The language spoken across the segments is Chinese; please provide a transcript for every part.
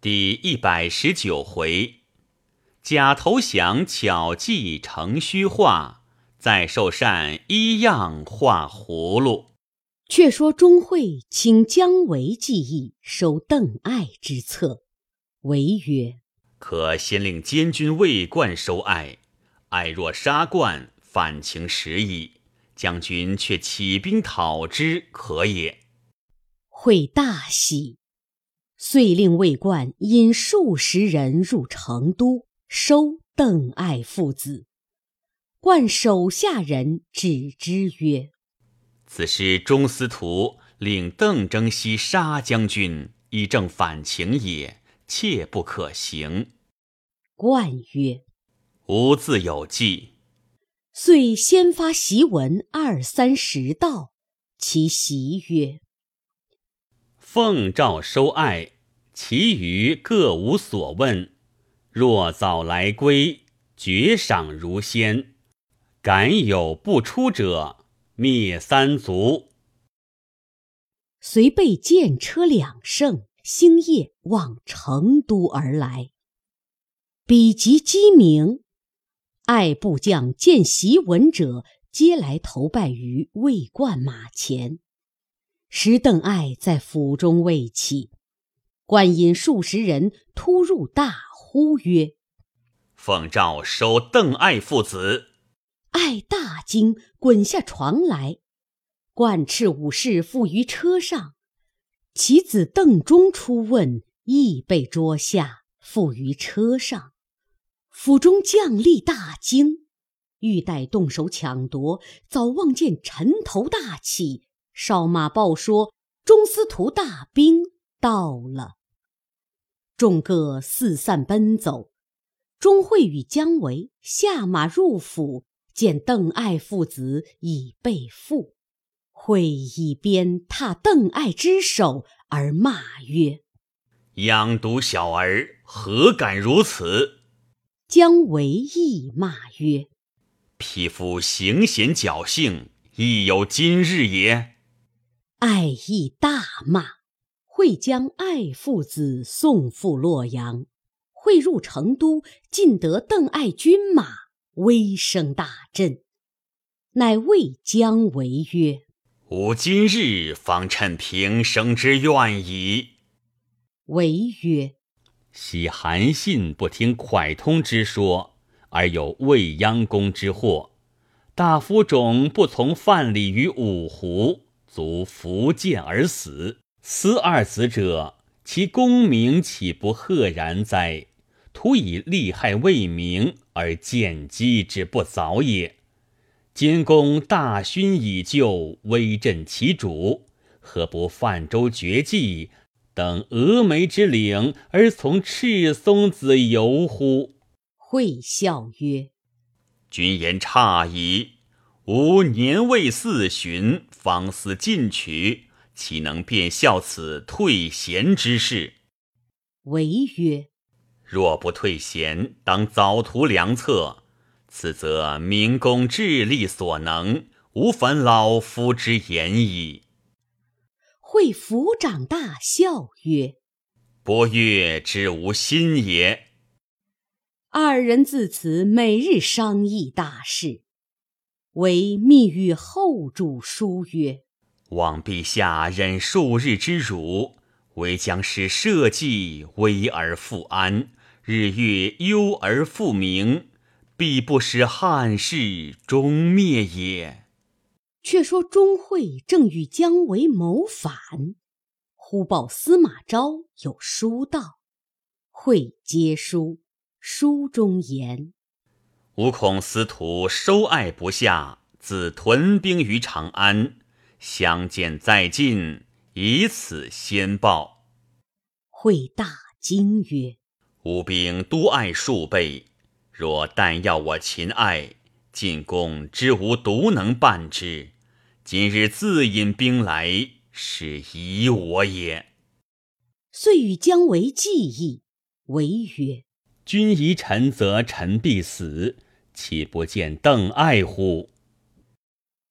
第一百十九回，假投降巧计成虚化，再受善一样画葫芦。却说钟会请姜维计议收邓艾之策，维曰：“可先令监军魏冠收艾，艾若杀冠，反情时矣。将军却起兵讨之，可也。”会大喜，遂令魏冠引数十人入成都，收邓艾父子。冠手下人指之曰：此事中司徒令邓征西杀将军，以正反情也，切不可行。冠曰：“吾自有计。”遂先发檄文二三十道，其檄曰：“奉诏收爱，其余各无所问。若早来归，绝赏如先。敢有不出者。”灭三族，遂备剑车两乘，星夜往成都而来。比及鸡鸣，爱部将见檄文者，皆来投拜于魏冠马前。时邓艾在府中未起，冠引数十人突入，大呼曰：“奉诏收邓艾父子。”艾大惊，滚下床来，冠斥武士缚于车上。其子邓忠出问，亦被捉下，缚于车上。府中将吏大惊，欲待动手抢夺，早望见尘头大起，哨马报说中司徒大兵到了。众各四散奔走。钟会与姜维下马入府。见邓艾父子已被缚，会一边踏邓艾之手，而骂曰：“养毒小儿，何敢如此？”姜维亦骂曰：“匹夫行险侥幸，亦有今日也。”艾亦大骂，会将爱父子送赴洛阳。会入成都，尽得邓艾军马。威声大振，乃谓姜维曰：“吾今日方趁平生之愿矣。”维曰：“昔韩信不听蒯通之说，而有未央宫之祸；大夫种不从范蠡于五湖，卒伏剑而死。思二子者，其功名岂不赫然哉？”徒以利害未明而见机之不早也。今公大勋已就，威震其主，何不泛舟绝迹，等峨眉之岭而从赤松子游乎？会笑曰：“君言差矣。吾年未四旬，方思进取，岂能便效此退贤之事？”为曰。若不退贤，当早图良策。此则明公智力所能，无烦老夫之言矣。会抚掌大笑曰：“伯乐之无心也。”二人自此每日商议大事。为密与后主书曰：“望陛下忍数日之辱，唯将使社稷危而复安。”日月忧而复明，必不使汉室终灭也。却说钟会正与姜维谋反，忽报司马昭有书到，会接书，书中言：吾恐司徒收爱不下，自屯兵于长安，相见在近，以此先报。会大惊曰。吾兵多爱数倍，若但要我擒爱，进攻之无独能办之。今日自引兵来，是疑我也。遂与姜维计议，维曰：“君疑臣，则臣必死，岂不见邓艾乎？”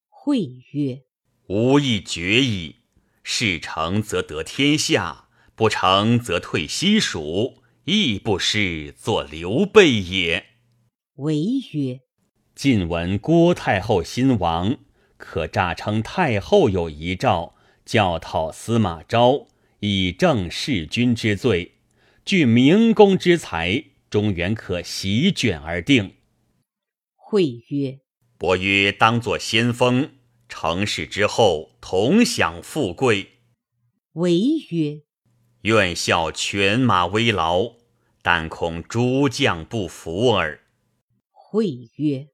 会曰：“吾亦决矣。事成则得天下，不成则退西蜀，亦不失做刘备也。”为曰：“晋闻郭太后新亡，可诈称太后有遗诏，教讨司马昭，以正弑君之罪。据明公之才，中原可席卷而定。”会曰：“伯约当作先锋，成事之后，同享富贵。”为曰：“愿效犬马微劳，但恐诸将不服耳。”会曰：“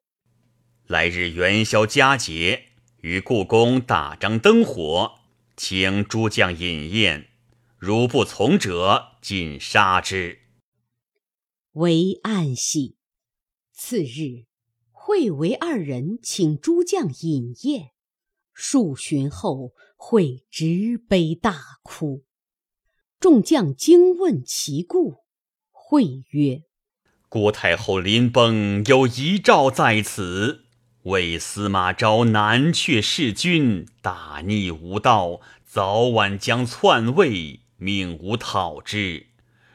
来日元宵佳节，于故宫大张灯火，请诸将饮宴。如不从者，尽杀之。”为暗喜。次日，会为二人请诸将饮宴。数旬后，会执杯大哭。众将惊问其故，会曰：郭太后临崩，有遗诏在此，为司马昭南阙弑君，大逆无道，早晚将篡位，命吾讨之。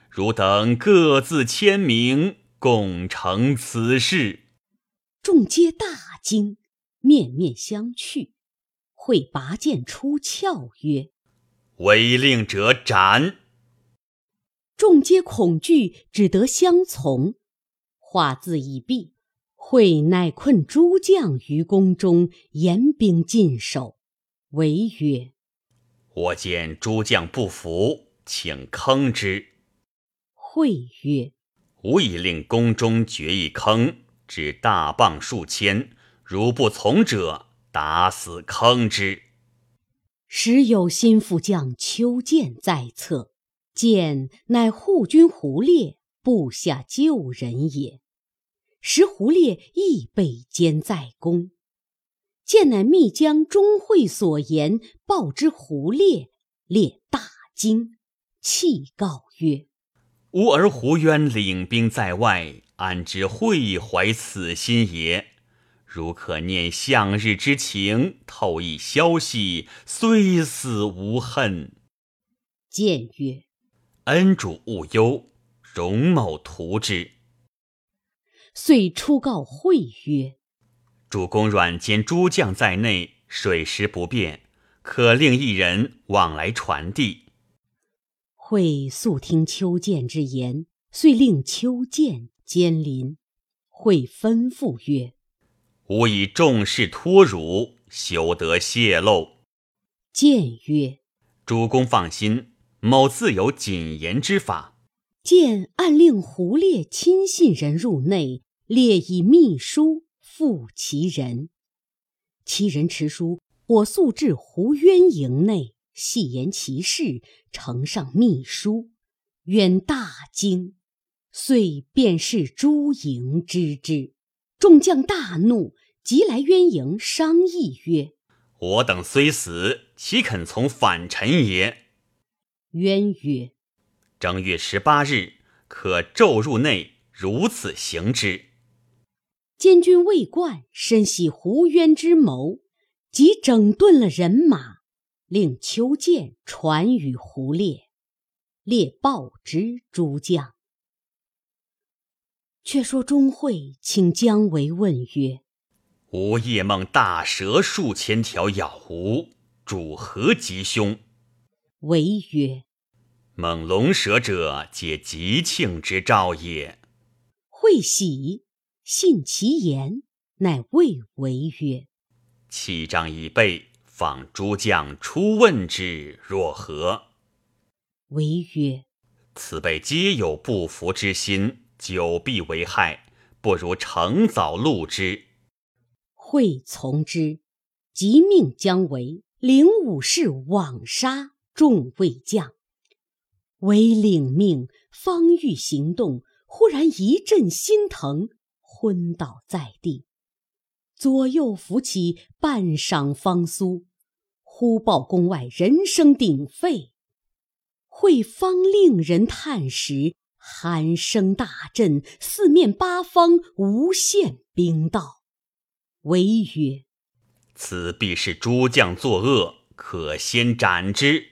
汝等各自签名，共成此事。众皆大惊，面面相觑。会拔剑出鞘曰：“违令者斩！”众皆恐惧，只得相从。话字已毕，会乃困诸将于宫中，严兵禁守。为曰：“我见诸将不服，请坑之。”会曰：“吾已令宫中掘一坑，置大棒数千，如不从者，打死坑之。”时有心腹将邱建在侧，建乃护军胡烈。部下救人也，时胡烈亦被监在宫。见乃密将钟会所言报之胡烈，烈大惊，泣告曰：“吾儿胡渊领兵在外，安知会怀此心也？如可念向日之情，透一消息，虽死无恨。”见曰：“恩主勿忧。”容某图之，遂出告会曰：“主公软兼诸将在内，水时不便，可令一人往来传递。”会素听丘建之言，遂令邱建监临。会吩咐曰：“吾以重事托汝，休得泄露。”谏曰：“主公放心，某自有谨言之法。”见暗令胡烈亲信人入内，列以密书付其人。其人持书，我速至胡渊营内，细言其事，呈上密书。渊大惊，遂便是诸营之之。众将大怒，即来渊营商议曰：“我等虽死，岂肯从反臣也？”渊曰。正月十八日，可骤入内，如此行之。监军魏冠深喜胡渊之谋，即整顿了人马，令邱建传与胡烈，烈报之诸将。却说钟会请姜维问曰：“吾夜梦大蛇数千条咬吾，主何吉凶？”维曰。猛龙蛇者，皆吉庆之兆也。会喜，信其言，乃谓为曰：“器仗已备，访诸将出问之，若何？”为曰：“此辈皆有不服之心，久必为害，不如诚早录之。”会从之，即命姜维领武士往杀众魏将。为领命，方欲行动，忽然一阵心疼，昏倒在地。左右扶起，半晌方苏。忽报宫外人声鼎沸，会方令人探时，喊声大震，四面八方无限兵到。唯曰：“此必是诸将作恶，可先斩之。”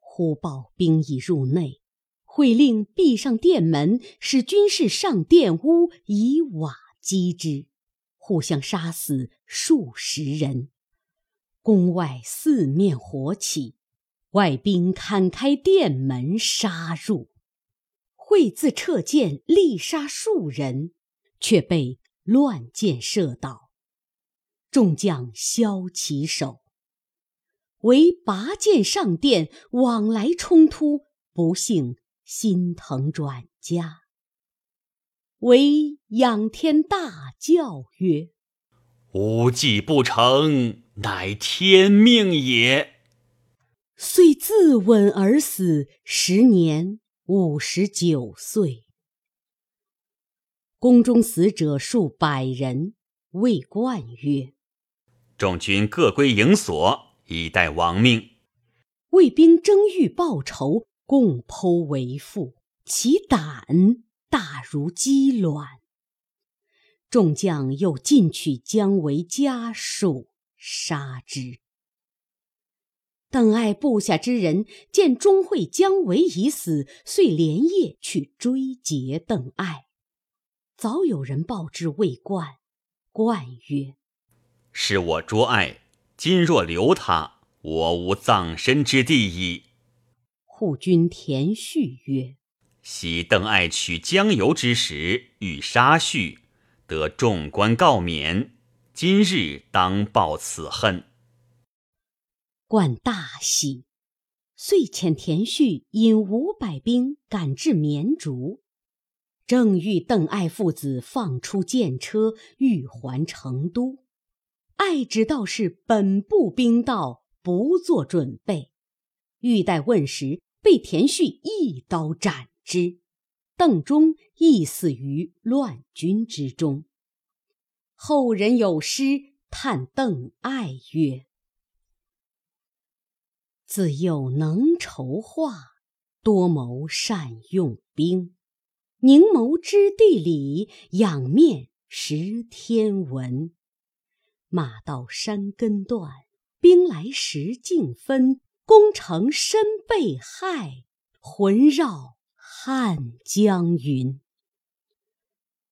忽报兵已入内，会令闭上殿门，使军士上殿屋以瓦击之，互相杀死数十人。宫外四面火起，外兵砍开殿门杀入。会自撤剑力杀数人，却被乱箭射倒。众将削其首。唯拔剑上殿，往来冲突，不幸心疼转家。唯仰天大叫曰：“吾计不成，乃天命也。”遂自刎而死，十年。五十九岁，宫中死者数百人。魏冠曰：“众军各归营所，以待亡命。”魏兵争欲报仇，共剖为腹，其胆大如鸡卵。众将又进取姜维家属，杀之。邓艾部下之人见钟会、姜维已死，遂连夜去追截邓艾。早有人报之魏冠，冠曰：“是我捉艾，今若留他，我无葬身之地矣。”护军田旭曰：“昔邓艾取江油之时，欲杀旭，得众官告免，今日当报此恨。”冠大喜，遂遣田旭引五百兵赶至绵竹，正欲邓艾父子放出箭车，欲还成都。艾知道是本部兵到，不做准备，欲待问时，被田旭一刀斩之。邓忠亦死于乱军之中。后人有诗叹邓艾曰。自幼能筹划，多谋善用兵。凝眸知地理，仰面识天文。马到山根断，兵来石径分。功成身被害，魂绕汉江云。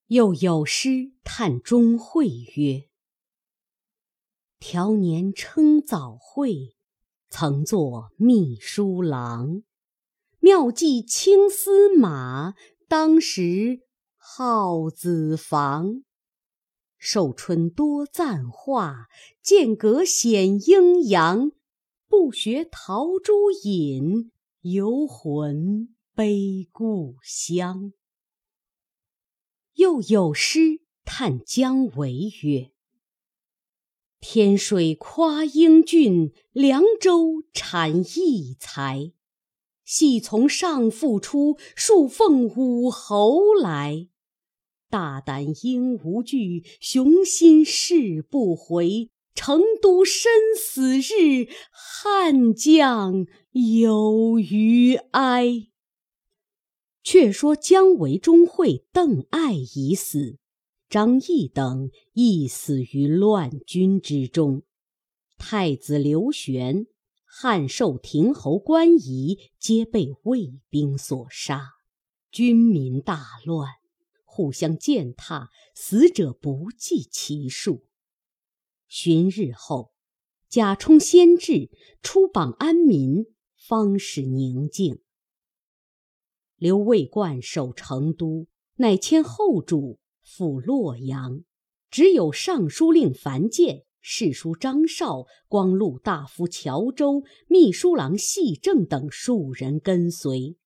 又有诗叹钟会曰：“条年称早会。”曾作秘书郎，妙计青丝马，当时号子房。寿春多赞画，剑阁显阴阳。不学陶朱隐，游魂悲故乡。又有诗叹姜维曰。天水夸英俊，凉州产异才。系从上父出，数奉武侯来。大胆应无惧，雄心誓不回。成都生死日，汉将有余哀。却说姜维、钟会、邓艾已死。张翼等亦死于乱军之中，太子刘玄、汉寿亭侯关仪皆被魏兵所杀，军民大乱，互相践踏，死者不计其数。旬日后，贾充先至，出榜安民，方始宁静。刘卫冠守成都，乃迁后主。赴洛阳，只有尚书令樊建、侍书张绍、光禄大夫乔州、秘书郎细正等数人跟随。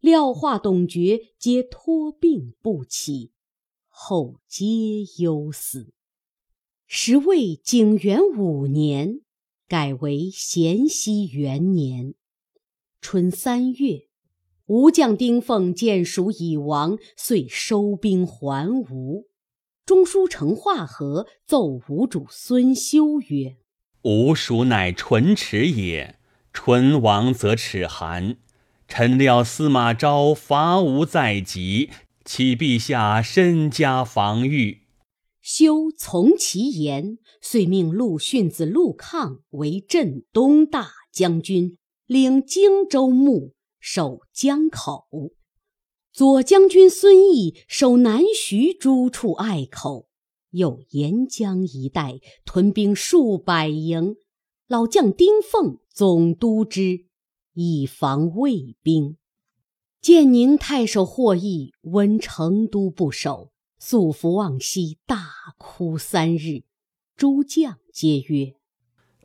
廖化、董厥皆托病不起，后皆忧死。时为景元五年，改为咸熙元年春三月。吴将丁奉见蜀已亡，遂收兵还吴。中书丞化和奏吴主孙休曰：“吴蜀乃唇齿也，唇亡则齿寒。臣料司马昭伐吴在即，启陛下身加防御。”休从其言，遂命陆逊子陆抗为镇东大将军。领荆州牧，守江口；左将军孙毅守南徐诸处隘口，又沿江一带屯兵数百营。老将丁奉总督之，以防魏兵。建宁太守霍邑闻成都不守，素服望西，大哭三日。诸将皆曰：“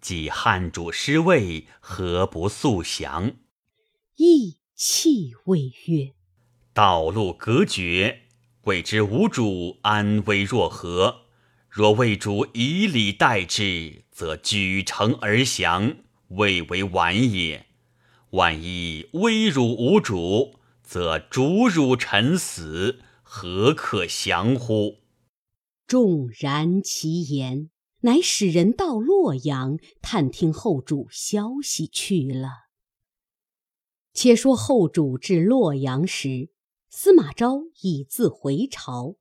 既汉主失位，何不速降？”亦泣谓曰：“道路隔绝，未知无主安危若何？若为主以礼待之。”则举城而降，未为晚也。万一威辱无主，则主辱臣死，何可降乎？众然其言，乃使人到洛阳探听后主消息去了。且说后主至洛阳时，司马昭已自回朝，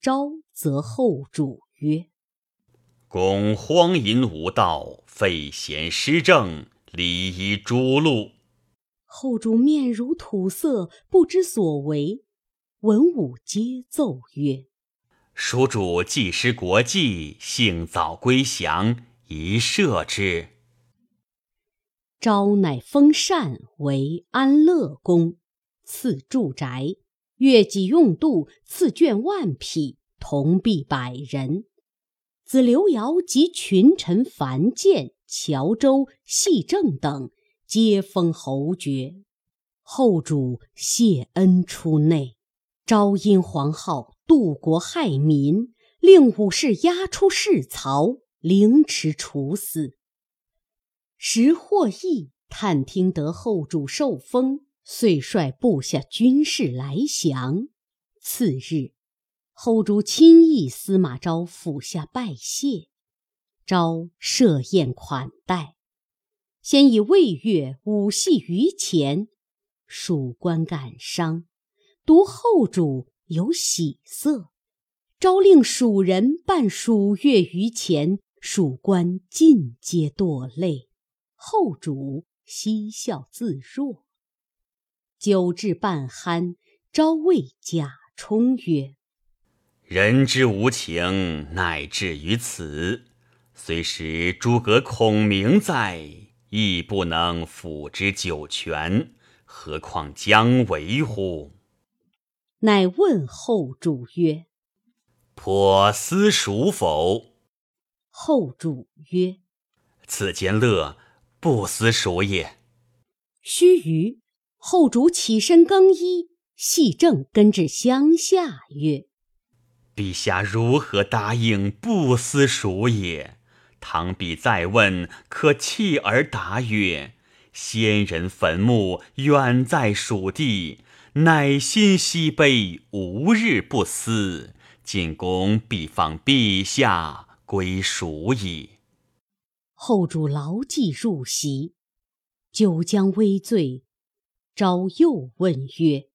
昭则后主曰。公荒淫无道，废贤失政，礼夷诛戮。后主面如土色，不知所为。文武皆奏曰：“蜀主既失国计，幸早归降，宜赦之。”昭乃封禅为安乐公，赐住宅，月给用度，赐绢万匹，铜币百人。子刘繇及群臣樊建、乔州、细正等，皆封侯爵。后主谢恩出内，昭因皇后渡国害民，令武士押出市曹，凌迟处死。时获益探听得后主受封，遂率部下军士来降。次日。后主亲诣司马昭府下拜谢，昭设宴款待，先以魏乐舞戏于前，蜀官感伤，独后主有喜色。昭令蜀人伴蜀乐于前，蜀官尽皆堕泪，后主嬉笑自若。酒至半酣，昭谓贾充曰。人之无情，乃至于此。虽使诸葛孔明在，亦不能辅之九泉，何况姜维乎？乃问后主曰：“颇思蜀否？”后主曰：“此间乐，不思蜀也。”须臾，后主起身更衣，系正跟至乡下曰。陛下如何答应不思蜀也？倘必再问，可弃而答曰：“先人坟墓远在蜀地，乃心西悲，无日不思。进宫必放陛下归蜀矣。”后主牢记入席，酒将微醉，昭又问曰：“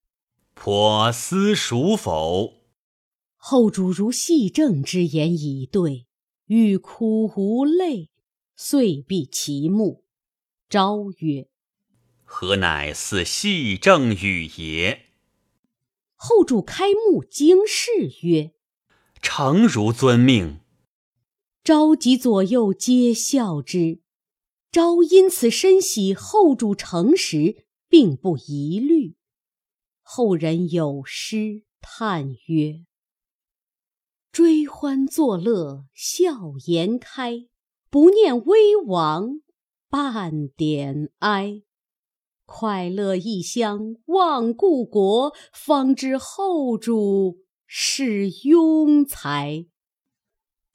颇思蜀否？”后主如细正之言以对，欲哭无泪，遂闭其目。昭曰：“何乃似细正语也？”后主开目惊视曰：“诚如遵命。”昭及左右皆笑之。昭因此深喜后主诚实，并不疑虑。后人有诗叹曰：追欢作乐笑颜开，不念危亡半点哀。快乐异乡忘故国，方知后主是庸才。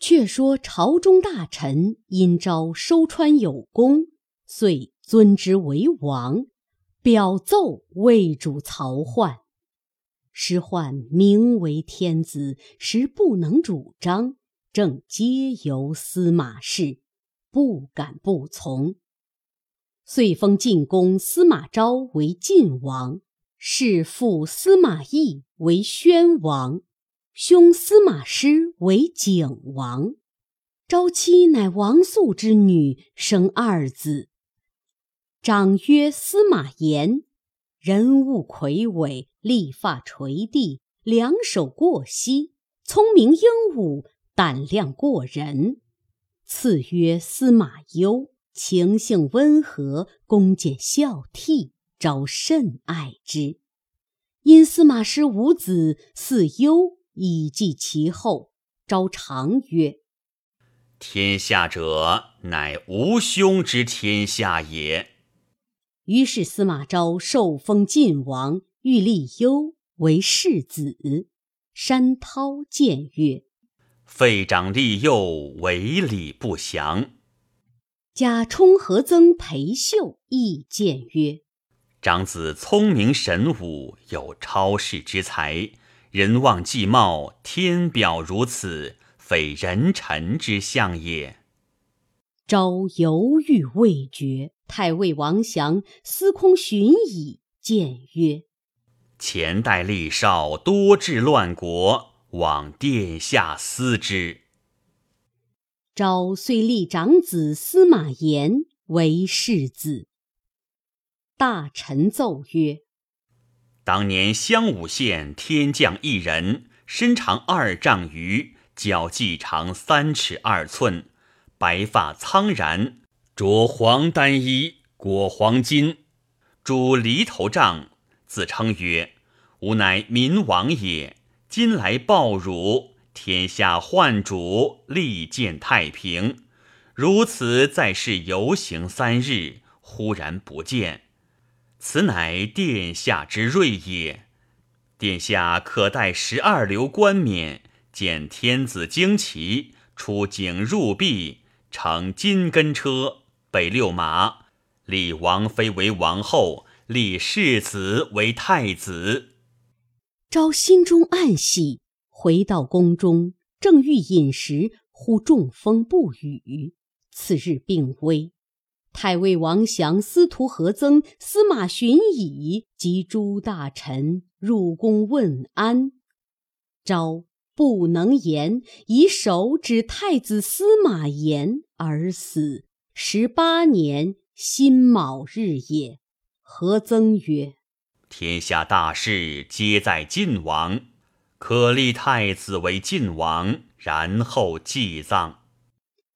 却说朝中大臣因昭收川有功，遂尊之为王，表奏魏主曹奂。师奂名为天子，实不能主张，正皆由司马氏，不敢不从。遂封晋公司马昭为晋王，弑父司马懿为宣王，兄司马师为景王。昭妻乃王肃之女，生二子。长曰司马炎，人物魁伟，立发垂地，两手过膝，聪明英武，胆量过人。次曰司马攸，情性温和，恭俭孝悌，昭甚爱之。因司马师无子，嗣攸以继其后。昭常曰：“天下者，乃吾兄之天下也。”于是司马昭受封晋王，欲立攸为世子。山涛谏曰：“废长立幼，为礼不祥。”贾充和曾裴秀亦谏曰：“长子聪明神武，有超世之才。”人望既貌，天表如此，非人臣之相也。昭犹豫未决，太尉王祥、司空寻以谏曰：“前代立少多治乱国，望殿下思之。”昭遂立长子司马炎为世子。大臣奏曰。当年襄武县天降一人，身长二丈余，脚髻长三尺二寸，白发苍然，着黄单衣，裹黄巾，拄犁头杖，自称曰：“吾乃民王也。今来报汝，天下患主，利见太平。如此在世游行三日，忽然不见。”此乃殿下之瑞也。殿下可带十二流冠冕，见天子旌旗，出井入壁，乘金根车，北六马，立王妃为王后，立世子为太子。昭心中暗喜，回到宫中，正欲饮食，忽中风不语。次日病危。太尉王祥、司徒何曾、司马荀彧及诸大臣入宫问安，昭不能言，以手指太子司马炎而死。十八年辛卯日也。何曾曰：“天下大事皆在晋王，可立太子为晋王，然后祭葬。”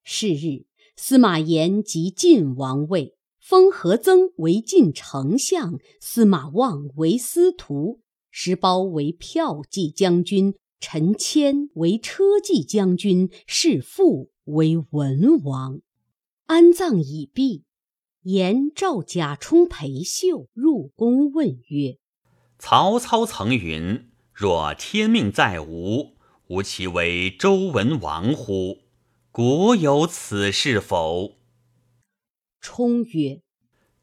是日。司马炎即晋王位，封何曾为晋丞相，司马望为司徒，石苞为骠骑将军，陈谦为车骑将军，士父为文王。安葬已毕，炎召贾充、裴秀入宫问曰：“曹操曾云：‘若天命在吾，吾其为周文王乎？’”国有此事否？冲曰：“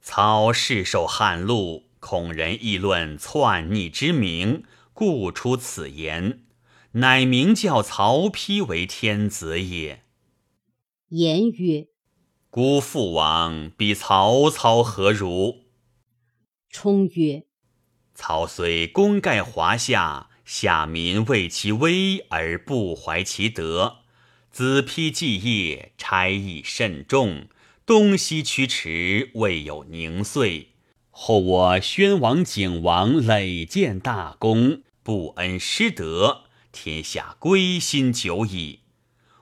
操世受汉禄，恐人议论篡逆之名，故出此言，乃名叫曹丕为天子也。”言曰：“孤父王比曹操何如？”冲曰：“曹虽功盖华夏，下民畏其威而不怀其德。”子丕继业，差役甚重，东西驱驰，未有宁岁。后我宣王、景王累建大功，不恩失德，天下归心久矣。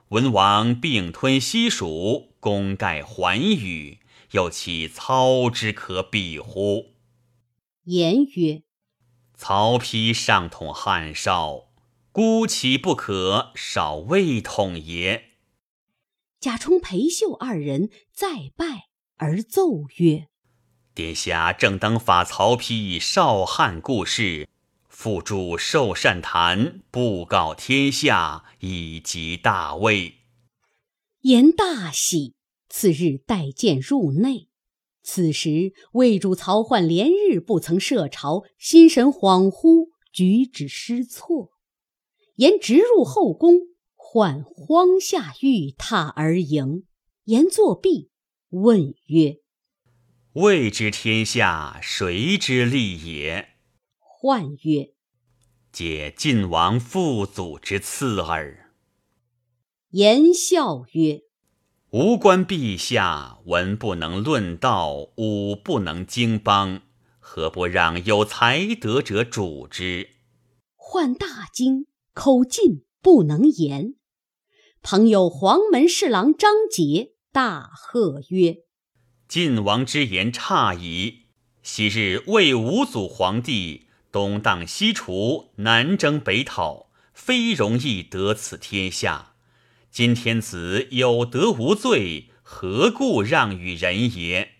文王并吞西蜀，功盖寰宇，又岂操之可比乎？言曰：曹丕上统汉少。孤岂不可少未统也？贾充、裴秀二人再拜而奏曰：“殿下正当法曹丕少汉故事，付诸寿善谈，布告天下，以及大魏。”言大喜。次日带剑入内。此时魏主曹奂连日不曾设朝，心神恍惚，举止失措。言直入后宫，唤荒下玉榻而迎。言作毕，问曰：“未知天下谁之利也？”唤曰：“解晋王父祖之赐耳。”言笑曰：“吾观陛下文不能论道，武不能经邦，何不让有才德者主之？涣大惊，口禁不能言。朋友黄门侍郎张杰大喝曰：“晋王之言差矣！昔日魏武祖皇帝东荡西除，南征北讨，非容易得此天下。”今天子有德无罪，何故让与人也？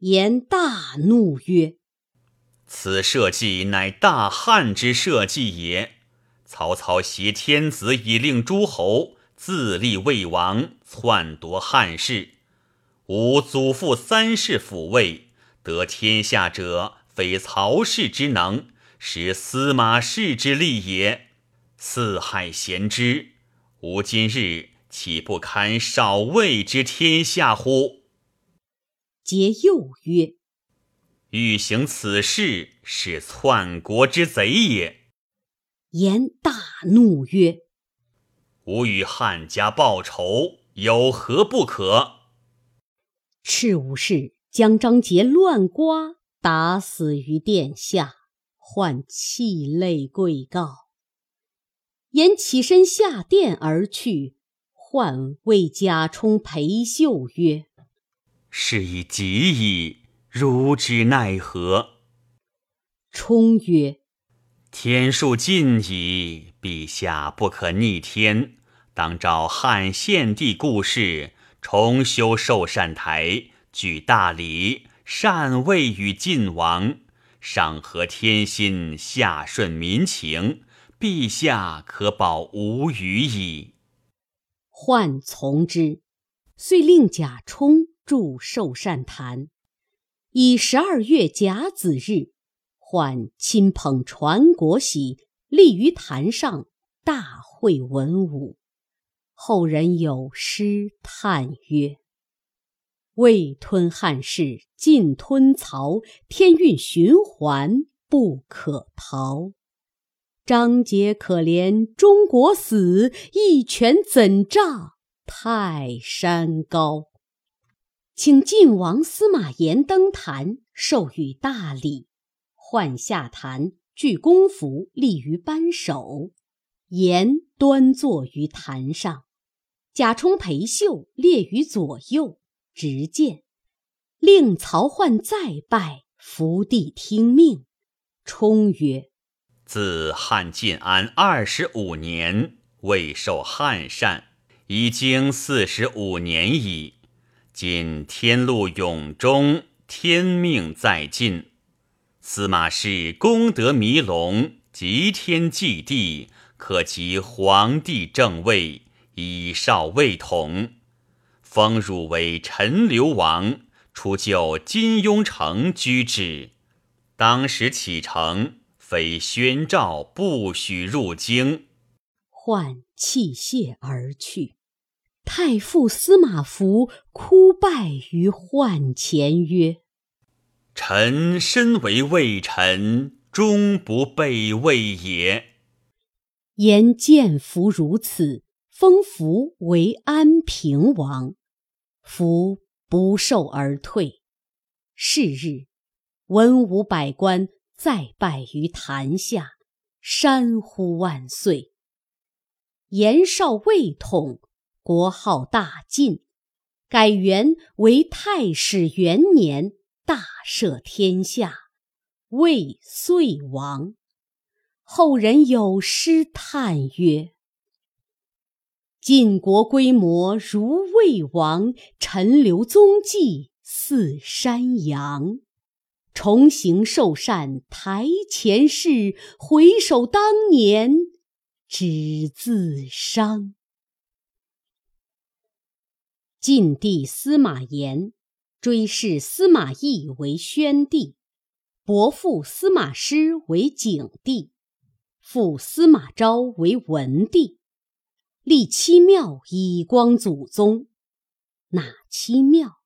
言大怒曰：“此社稷乃大汉之社稷也。曹操挟天子以令诸侯，自立魏王，篡夺汉室。吾祖父三世抚位，得天下者，非曹氏之能，实司马氏之力也。四海咸之。”吾今日岂不堪少魏之天下乎？皆又曰：“欲行此事，是篡国之贼也。”言大怒曰：“吾与汉家报仇，有何不可？”赤武士将张杰乱刮打死于殿下，唤泣泪跪告。言起身下殿而去，唤谓贾充、裴秀曰：“是已急矣，如之奈何？”充曰：“天数尽矣，陛下不可逆天，当召汉献帝故事，重修寿善台，举大礼，禅位与晋王，上合天心，下顺民情。”陛下可保无虞矣。涣从之，遂令贾充筑寿善坛。以十二月甲子日，涣亲捧传国玺，立于坛上，大会文武。后人有诗叹曰：“未吞汉室，尽吞曹。天运循环，不可逃。”张杰可怜中国死，一拳怎炸泰山高？请晋王司马炎登坛，授予大礼。换下坛，具公服，立于班首。炎端坐于坛上，贾充、裴秀列于左右，执剑，令曹奂再拜，伏地听命。充曰。自汉晋安二十五年，未受汉禅，已经四十五年矣。今天禄永终，天命在晋。司马氏功德弥隆，极天祭地，可及皇帝正位，以少未统，封汝为陈留王，出就金庸城居之。当时启程。非宣诏不许入京，唤弃谢而去。太傅司马孚哭拜于宦前曰：“臣身为魏臣，终不备魏也。”言见福如此，封福为安平王。福不受而退。是日，文武百官。再拜于坛下，山呼万岁。延绍魏统，国号大晋，改元为太始元年，大赦天下，魏遂亡。后人有诗叹曰：“晋国规模如魏王，陈留踪迹似山阳。”重行寿善台前事，回首当年只自伤。晋帝司马炎追谥司马懿为宣帝，伯父司马师为景帝，父司马昭为文帝，立七庙以光祖宗。哪七庙？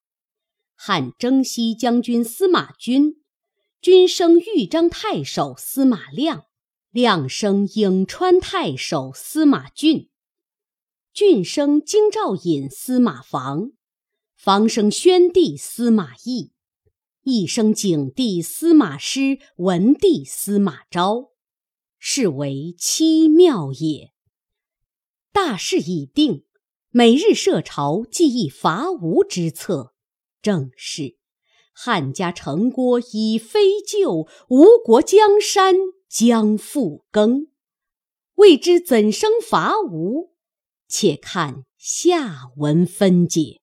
汉征西将军司马钧，钧生豫章太守司马亮，亮生颍川太守司马俊。郡生京兆尹司马防，防生宣帝司马懿，一生景帝司马师，文帝司马昭，是为七庙也。大事已定，每日设朝记忆伐吴之策，正是汉家城郭已非旧，吴国江山将复更。未知怎生伐吴？且看下文分解。